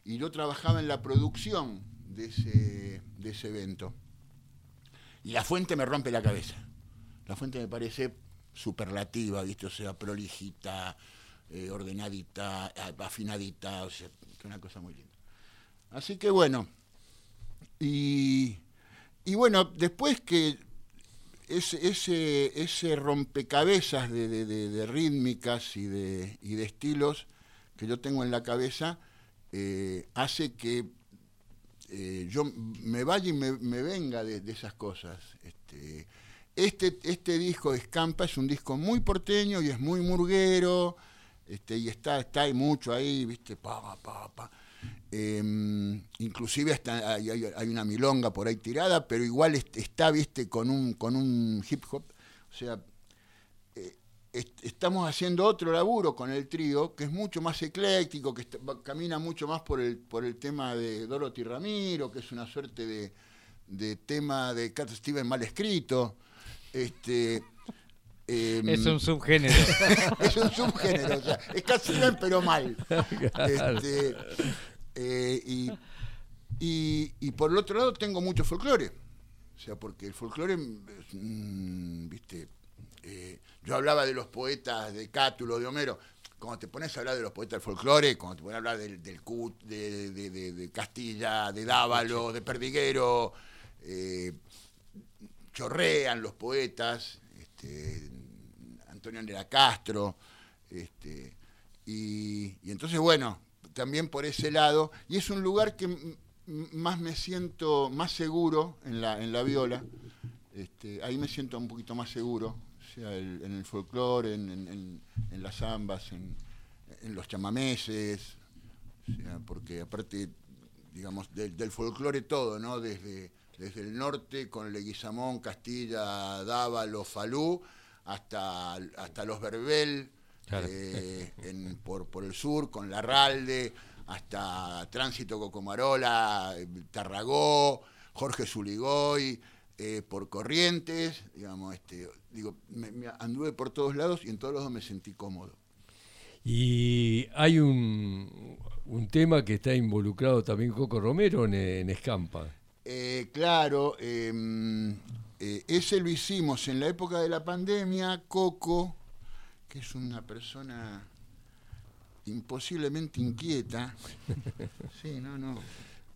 y yo trabajaba en la producción de ese, de ese evento. Y La Fuente me rompe la cabeza. La Fuente me parece superlativa, ¿viste? O sea, prolijita, eh, ordenadita, afinadita, o sea, una cosa muy linda. Así que bueno, y, y bueno, después que ese, ese, ese rompecabezas de, de- de- de rítmicas y de, y de estilos que yo tengo en la cabeza eh, hace que eh, yo me vaya y me, venga de, esas cosas. Este, este, este disco de Escampa es un disco muy porteño y es muy murguero, este, y está, está hay mucho ahí, viste, pa, pa, pa. Eh, inclusive está, hay, hay- una milonga por ahí tirada, pero igual est- está, viste, con un, con un hip hop. O sea, est- estamos haciendo otro laburo con el trío que es mucho más ecléctico, que camina mucho más por el, por el tema de Dorothy Ramiro, que es una suerte de, de tema de Cat Steven mal escrito. Este, em, Es un subgénero. es un subgénero, o sea, es Cat Steven pero mal. Este, eh, y, y- y por el otro lado tengo mucho folclore. O sea, porque el folclore, es, mm, viste, eh, yo hablaba de los poetas de Cátulo, de Homero. Cuando te pones a hablar de los poetas del folclore, cuando te pones a hablar del, del Cut, de, de- de- de Castilla, de Dávalo, de Perdiguero, eh, chorrean los poetas, este, Antonio Nera Castro, este, y, y entonces, bueno, también por ese lado, y es un lugar que más me siento más seguro en la, en la viola, este, ahí me siento un poquito más seguro, sea, el- en el folclore, en, en- las zambas, en, en los chamameses, o sea, porque aparte, digamos, del, del folclore todo, ¿no? Desde, desde el norte con Leguizamón, Castilla, Dávalo, Falú, hasta, hasta los Verbel, Claro. eh, en- por, por el sur, con Larralde, hasta Tránsito Cocomarola, Tarragó, Jorge Zuligoy, eh, por Corrientes, digamos, este, digo, me- me anduve por todos lados y en todos lados me sentí cómodo. Y hay un, un tema que está involucrado también Coco Romero en, en Escampa. Eh, claro, eh, eh, ese lo hicimos en la época de la pandemia. Coco, que es una persona imposiblemente inquieta, sí, no, no,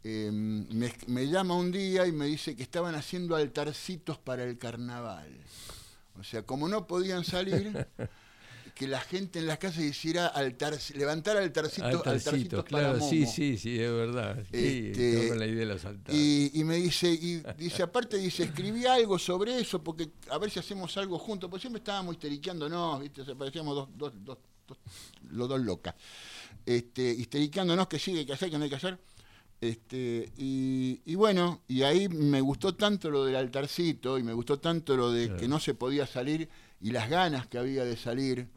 eh, me, me llama un día y me dice que estaban haciendo altarcitos para el carnaval. O sea, como no podían salir, que la gente en las casas hiciera altar, levantar altarcitos, Altarcito, altarcitos para claro, sí, Momo. sí, sí, es verdad. Sí, Este, estaba con la idea de los altares. Y, y me dice, y dice, aparte dice, escribí algo sobre eso, porque a ver si hacemos algo juntos, porque siempre estábamos histeriqueándonos, ¿viste? O sea, parecíamos dos, dos, dos, dos- los dos locas. Este, histeriqueándonos que sí, hay que hacer, que no hay que hacer. Este, y, y bueno, y ahí me gustó tanto lo del altarcito, y me gustó tanto lo de que no se podía salir, y las ganas que había de salir,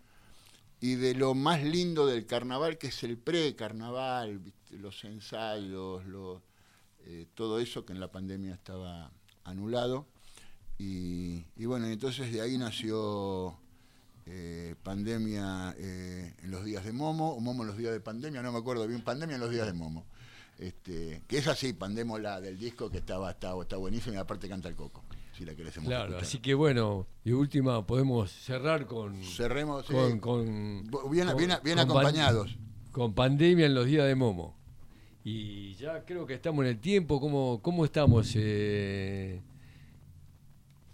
y de lo más lindo del carnaval, que es el pre-carnaval, los ensayos, los, eh, todo eso que en la pandemia estaba anulado. Y, y bueno, entonces de ahí nació eh, pandemia eh, en los días de Momo, o Momo en los días de pandemia, no me acuerdo bien, pandemia en los días de Momo. Este, que es así, pandemo la del disco que estaba, está, está buenísima y aparte canta el coco, si la querés Claro, escuchar. así que bueno, de última podemos cerrar con, Cerremos, sí. con, con- Bien- con- bien- bien con pan- acompañados. con pandemia en los días de Momo. Y ya creo que estamos en el tiempo. ¿Cómo, cómo estamos? Eh,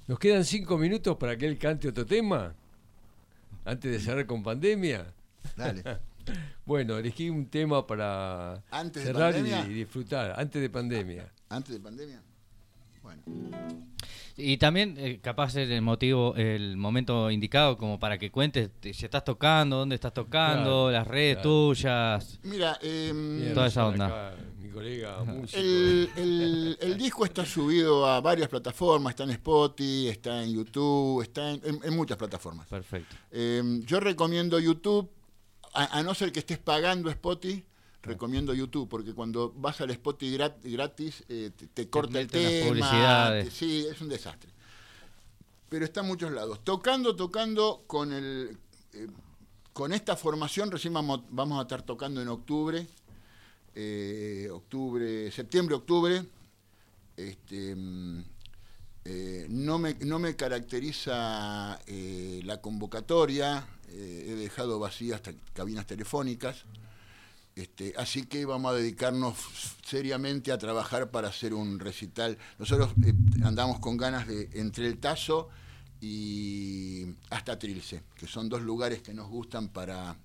¿Nos quedan cinco minutos para que él cante otro tema? Antes de cerrar con pandemia. Dale. Bueno, elegí un tema para ¿Antes cerrar y, disfrutar, antes de pandemia. Antes de pandemia. Bueno. Y también, eh, capaz es el motivo, el momento indicado como para que cuentes te- si estás tocando, dónde estás tocando, Claro, las redes claro. tuyas. Mira, Bien, Toda esa acá, onda. mi colega músico. el, el- el disco está subido a varias plataformas, está en Spotify, está en YouTube, está en, en- en muchas plataformas. Perfecto. Em, yo recomiendo YouTube, a, a no ser que estés pagando Spotify, recomiendo YouTube, porque cuando vas al Spotify grat- gratis eh, te, te corta el tema. te- sí, es un desastre. Pero está en muchos lados. Tocando, tocando con el... eh, con esta formación recién vamos, vamos a estar tocando en octubre, eh, octubre, septiembre, octubre. Este, mm, no, me, no me caracteriza la convocatoria, eh, he dejado vacías cabinas telefónicas, este, así que vamos a dedicarnos seriamente a trabajar para hacer un recital. Nosotros eh, andamos con ganas de entre el Tazo y hasta Trilce, que son dos lugares que nos gustan para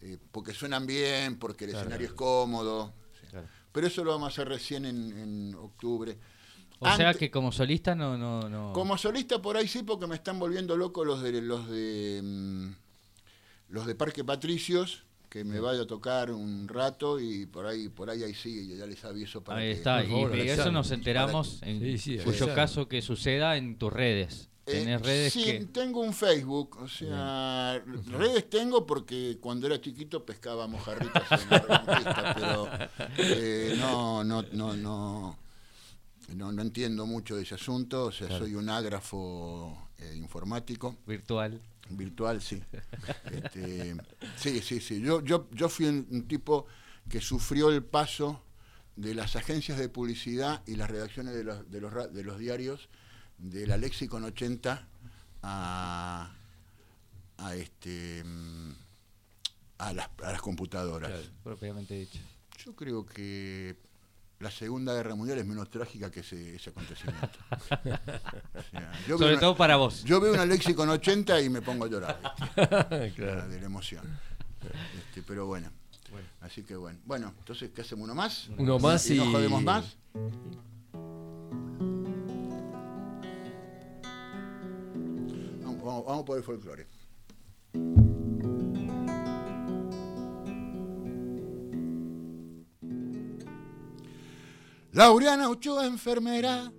eh, porque suenan bien, porque el Claro. escenario es cómodo. sí. Claro. Pero eso lo vamos a hacer recién en, en octubre. O sea que como solista no... no, no... como solista por ahí sí, porque me están volviendo loco los de los de mm, los de Parque Patricios, que me vaya a tocar un rato y por ahí por ahí ahí sí, ya les aviso para Ahí que está, por y favor, de eso nos enteramos en Sí, sí, cuyo caso que suceda en tus redes. Eh, Tenés redes sí, que... tengo un Facebook, o sea, redes tengo porque cuando era chiquito pescaba mojarritas en la pero eh, no, no, no, no, no, no entiendo mucho de ese asunto, o sea, soy un ágrafo eh, informático, virtual. Virtual, sí. Este, sí, sí, sí. Yo, yo, yo fui un, tipo que sufrió el paso de las agencias de publicidad y las redacciones de los, de los, de los diarios de la Lexicon 80 a, a este a las, a las computadoras. Claro. Propiamente dicho. Yo creo que la Segunda Guerra Mundial es menos trágica que ese, ese acontecimiento. O sea, yo veo Sobre una- todo para vos. yo veo una Lexicon 80 y me pongo a llorar. Claro. de la emoción. Este, pero bueno. Así que bueno. Bueno, entonces, ¿qué hacemos? ¿Uno más? Uno más ¿Y no y- jodemos más? Vamos, vamos- vamos por el folclore. Laureana Ochoa, enfermera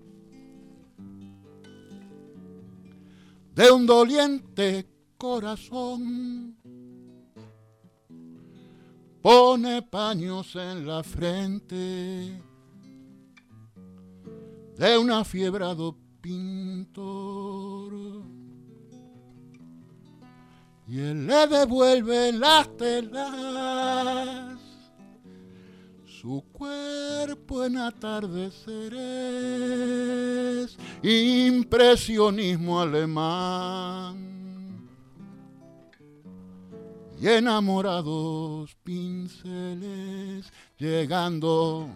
de un doliente corazón. Pone paños en la frente de un afiebrado pintor. Y él le devuelve las telas, su cuerpo en atardeceres, impresionismo alemán. Y enamorados pinceles llegando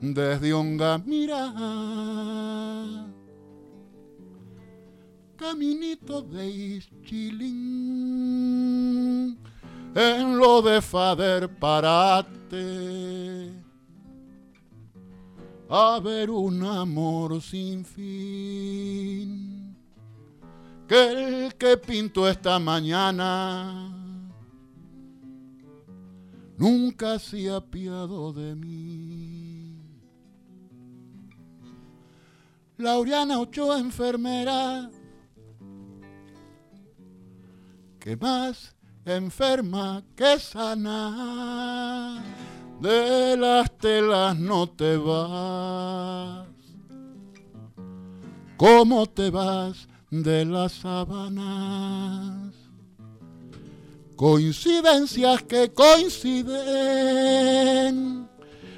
desde Ongamira. Caminito de Ischilín, en lo de Fader Parate, a ver un amor sin fin que el que pinto esta mañana nunca se ha apiado de mí. Laureana Ochoa, enfermera, que más enferma que sana, de las telas no te vas. ¿Cómo te vas de las sábanas? Coincidencias que coinciden.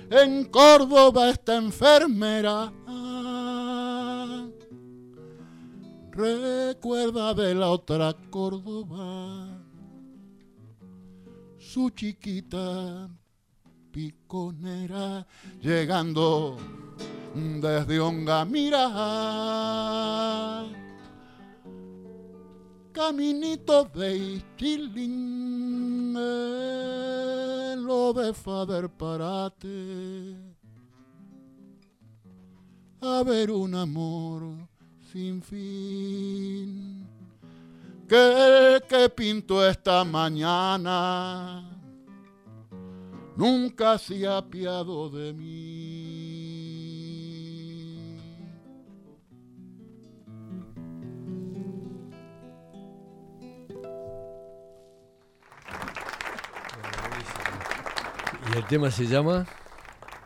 En Córdoba esta enfermera. Recuerda de la otra Córdoba. Su chiquita piconera llegando desde Ongamira. Caminito de Ischilín, en lo de Fader Parate. A ver un amor sin fin, que el que pinto esta mañana nunca se ha apiado de mí. ¿Y el tema se llama?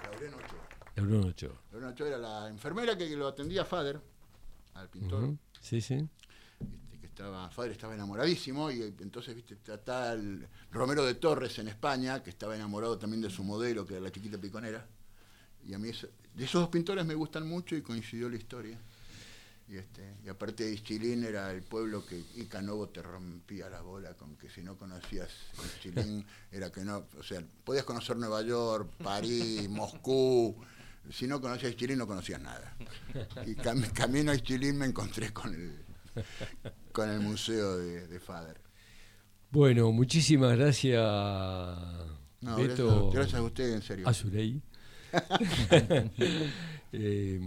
Laureano Ochoa. Laureano Ochoa. Ochoa era la enfermera que lo atendía a Fader, al pintor. Sí, sí. Estaba, Fader estaba enamoradísimo y entonces viste está, el Romero de Torres en España que estaba enamorado también de su modelo que era la chiquita piconera. Y a mí eso- de esos dos pintores me gustan mucho y coincidió la historia. Y este y aparte de Ischilín era el pueblo que Icanovo te rompía la bola con que si no conocías Ischilín era que no o sea podías conocer Nueva York París Moscú. Si no conocías Ischilín no conocías nada. Y cam- camino a Ischilín me encontré con el con el museo de, de Fader. Bueno, muchísimas gracias, No, Beto gracias, gracias a usted, en serio. Azurey. Eh,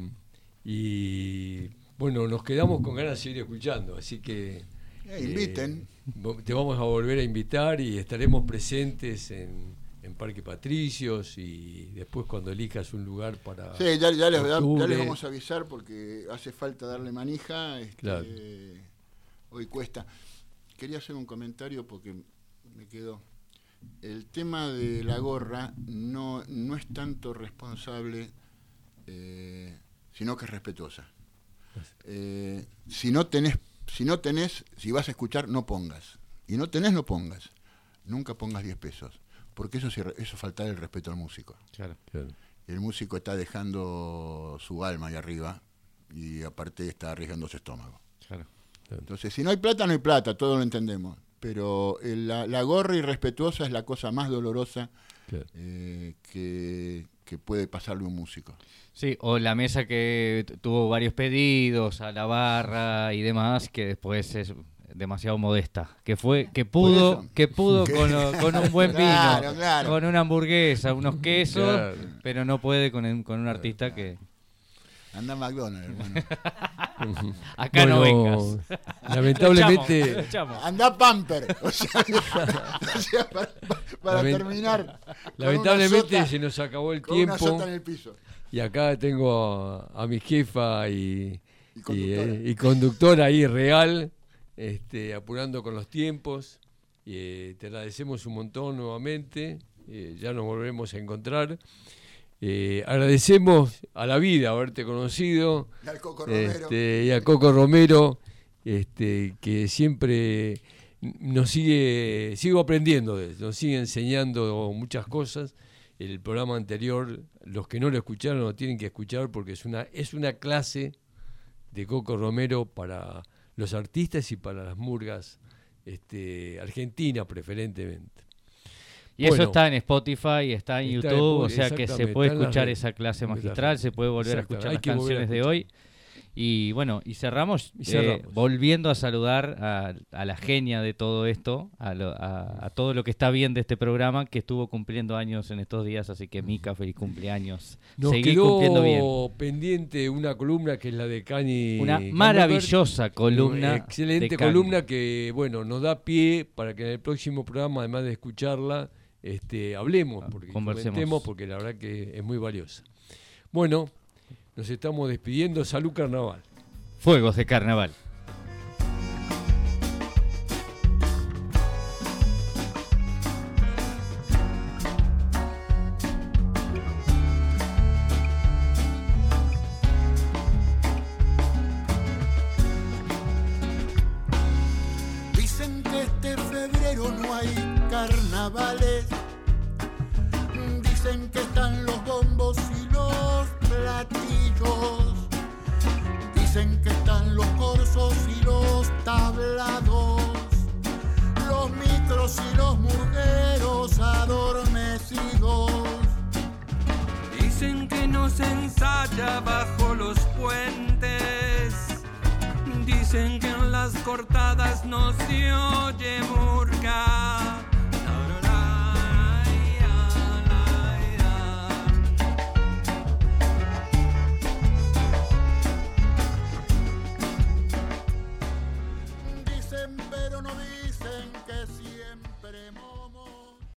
y bueno, nos quedamos con ganas de seguir escuchando, así que Eh, inviten. Eh, te vamos a volver a invitar y estaremos presentes en, en Parque Patricios y después cuando elijas un lugar para. Sí, ya, ya les, ya- ya octubre. les vamos a avisar porque hace falta darle manija. este, Claro. Hoy cuesta. Quería hacer un comentario porque me quedó. El tema de la gorra no, no es tanto responsable, eh, sino que es respetuosa. Eh, si no tenés, si no tenés, si vas a escuchar, no pongas. Y no tenés, no pongas. Nunca pongas 10 pesos. Porque eso, eso es faltar el respeto al músico Claro. Claro. el músico está dejando su alma ahí arriba y aparte está arriesgando su estómago. Claro. Entonces, si no hay plata, no hay plata, todo lo entendemos. Pero el- la, la gorra irrespetuosa es la cosa más dolorosa Claro. eh, que, que puede pasarle a un músico. Sí, o la mesa que tuvo varios pedidos a la barra y demás, que después es demasiado modesta, que fue que pudo que pudo con, lo- con un buen vino, Claro, claro. con una hamburguesa, unos quesos, Claro. pero no puede con, un- con un artista que Anda a McDonald's, hermano. acá no vengas. Lamentablemente. Lo. Anda Pamper. O sea, o sea, para, para Lament- terminar. Lamentablemente sota- se nos acabó el con una tiempo. sota en el piso. Y acá tengo a, a mi jefa y, Y y, conductora. eh, y conductora ahí real, este, apurando con los tiempos. Eh, te agradecemos un montón nuevamente. eh, ya nos volvemos a encontrar. Eh, agradecemos a la vida haberte conocido Y al Coco Romero. este, y a Coco Romero, este, que siempre nos sigue, sigo aprendiendo de nos sigue enseñando muchas cosas. El programa anterior, los que no lo escucharon lo tienen que escuchar porque es una, es una clase de Coco Romero para los artistas y para las murgas este, argentinas preferentemente. Y eso está en Spotify, está en Está en YouTube, o sea que se puede escuchar esa clase magistral, se puede volver a escuchar las canciones de hoy. Y bueno, y cerramos, Y eh, volviendo a saludar a, a la genia de todo esto, a, lo- a- a todo lo que está bien de este programa, que estuvo cumpliendo años en estos días, así que Mica, feliz cumpleaños. Nos Seguí cumpliendo bien. quedó pendiente una columna que es la de Cani. Una maravillosa columna. Excelente de columna que, bueno, nos da pie para que en el próximo programa, además de escucharla, este, hablemos, porque conversemos. porque la verdad que es muy valiosa. Bueno, nos estamos despidiendo. Salud Carnaval. Fuegos de carnaval.